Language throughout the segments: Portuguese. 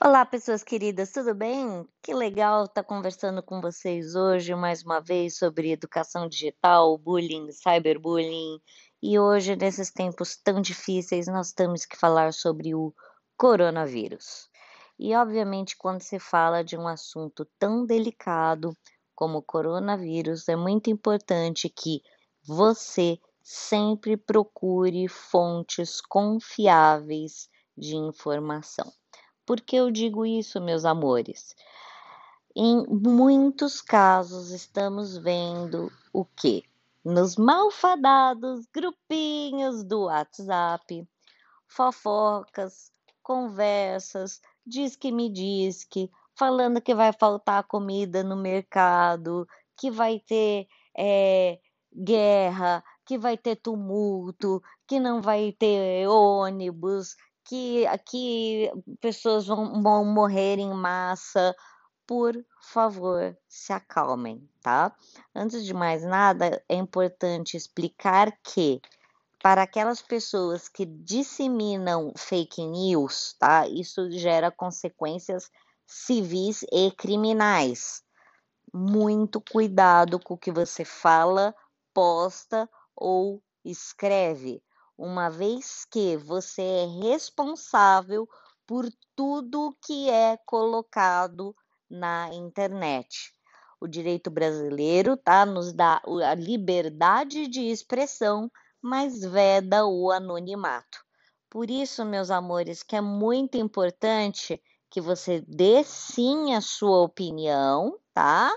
Olá, pessoas queridas, tudo bem? Que legal estar conversando com vocês hoje mais uma vez sobre educação digital, bullying, cyberbullying. E hoje, nesses tempos tão difíceis, nós temos que falar sobre o coronavírus. E, obviamente, quando se fala de um assunto tão delicado como o coronavírus, é muito importante que você sempre procure fontes confiáveis de informação. Por que eu digo isso, meus amores? Em muitos casos estamos vendo o que? Nos malfadados grupinhos do WhatsApp, fofocas, conversas, diz que me diz que, falando que vai faltar comida no mercado, que vai ter é, guerra, que vai ter tumulto, que não vai ter ônibus, que aqui pessoas vão, vão morrer em massa. Por favor, se acalmem, tá? Antes de mais nada, é importante explicar que para aquelas pessoas que disseminam fake news, tá? Isso gera consequências civis e criminais. Muito cuidado com o que você fala, posta ou escreve uma vez que você é responsável por tudo que é colocado na internet. O direito brasileiro tá, nos dá a liberdade de expressão, mas veda o anonimato. Por isso, meus amores, que é muito importante que você dê sim a sua opinião, tá?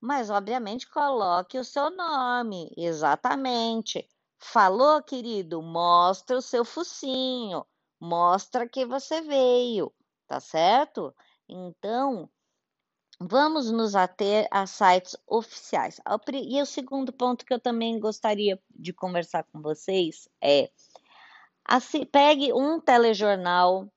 Mas obviamente coloque o seu nome, exatamente. Falou, querido? Mostra o seu focinho, mostra que você veio, tá certo? Então, vamos nos ater a sites oficiais. E o segundo ponto que eu também gostaria de conversar com vocês é: pegue um telejornal,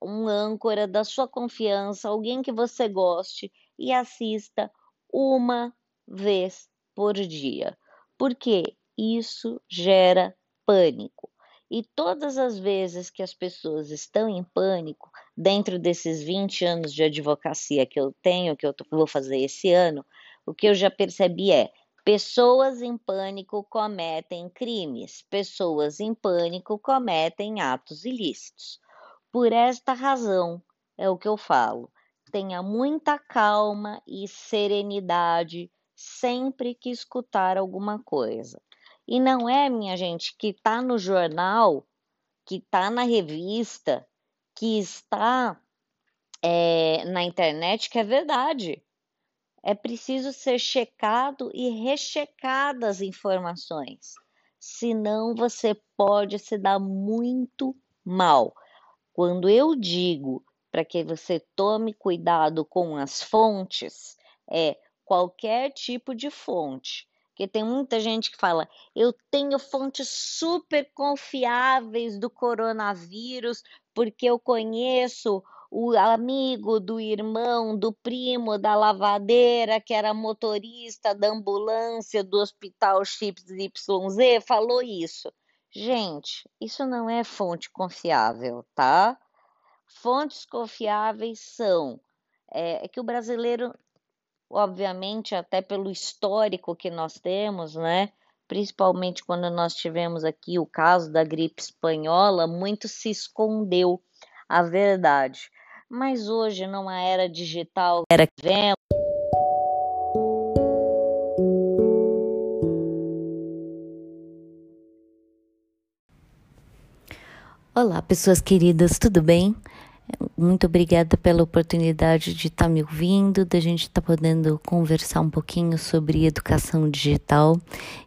um âncora da sua confiança, alguém que você goste e assista uma vez por dia. Por quê? Isso gera pânico. E todas as vezes que as pessoas estão em pânico, dentro desses 20 anos de advocacia que eu tenho, que eu vou fazer esse ano, o que eu já percebi é: pessoas em pânico cometem crimes, pessoas em pânico cometem atos ilícitos. Por esta razão, é o que eu falo. Tenha muita calma e serenidade sempre que escutar alguma coisa. E não é, minha gente, que está no jornal, que está na revista, que está é, na internet, que é verdade. É preciso ser checado e rechecado as informações. Senão você pode se dar muito mal. Quando eu digo para que você tome cuidado com as fontes, é qualquer tipo de fonte porque tem muita gente que fala: eu tenho fontes super confiáveis do coronavírus, porque eu conheço o amigo do irmão, do primo da lavadeira, que era motorista da ambulância do hospital Chips YZ, falou isso. Gente, isso não é fonte confiável, tá? Fontes confiáveis são é, é que o brasileiro obviamente, até pelo histórico que nós temos, né? Principalmente quando nós tivemos aqui o caso da gripe espanhola, muito se escondeu a verdade. Mas hoje, numa era digital, era que. Olá, pessoas queridas, tudo bem? Muito obrigada pela oportunidade de estar tá me ouvindo, da gente estar tá podendo conversar um pouquinho sobre educação digital.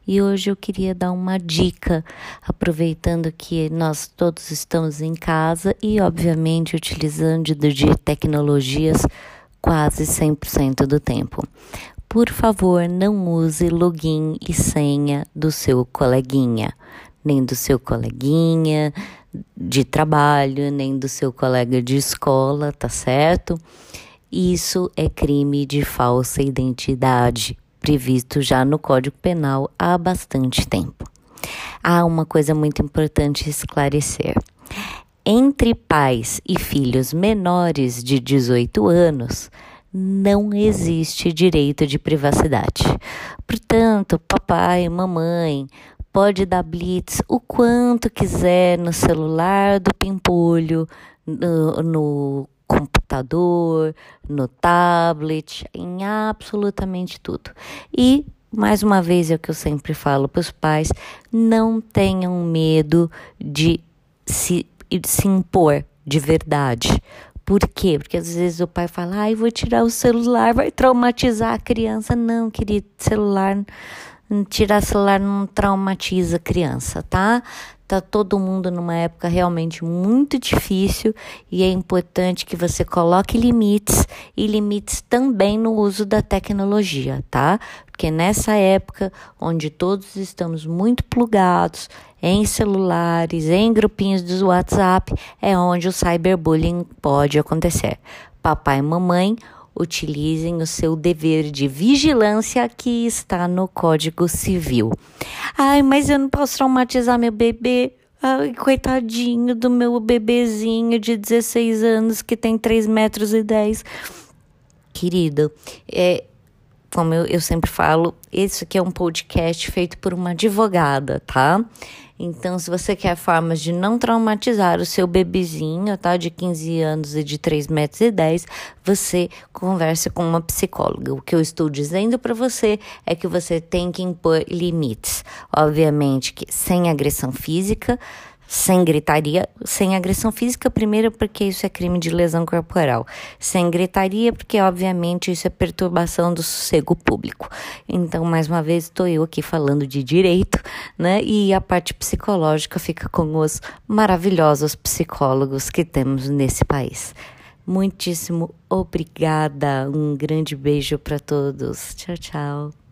E hoje eu queria dar uma dica, aproveitando que nós todos estamos em casa e, obviamente, utilizando de tecnologias quase 100% do tempo. Por favor, não use login e senha do seu coleguinha, nem do seu coleguinha, de trabalho, nem do seu colega de escola, tá certo? Isso é crime de falsa identidade, previsto já no Código Penal há bastante tempo. Há uma coisa muito importante esclarecer. entre pais e filhos menores de 18 anos, não existe direito de privacidade. Portanto, papai, mamãe, pode dar blitz o quanto quiser no celular do pimpolho, no, no computador, no tablet, em absolutamente tudo. E mais uma vez é o que eu sempre falo para os pais: não tenham medo de se, de se impor de verdade. Por quê? Porque às vezes o pai fala, ai, vou tirar o celular, vai traumatizar a criança. Não, querido, celular, tirar celular não traumatiza criança, tá? Tá todo mundo numa época realmente muito difícil e é importante que você coloque limites e limites também no uso da tecnologia, tá? Porque nessa época onde todos estamos muito plugados em celulares, em grupinhos do WhatsApp, é onde o cyberbullying pode acontecer. Papai e mamãe utilizem o seu dever de vigilância que está no Código Civil. Ai, mas eu não posso traumatizar meu bebê. Ai, coitadinho do meu bebezinho de 16 anos que tem 3 metros e 10. Querido, é, como eu, eu sempre falo, esse aqui é um podcast feito por uma advogada, tá? Então, se você quer formas de não traumatizar o seu bebezinho, tá? De 15 anos e de 3 metros e 10, você converse com uma psicóloga. O que eu estou dizendo para você é que você tem que impor limites. Obviamente que sem agressão física, sem gritaria, sem agressão física, primeiro porque isso é crime de lesão corporal, sem gritaria, porque obviamente isso é perturbação do sossego público. Então, mais uma vez, estou eu aqui falando de direito, né? E a parte psicológica fica com os maravilhosos psicólogos que temos nesse país. Muitíssimo obrigada, um grande beijo para todos. Tchau, tchau.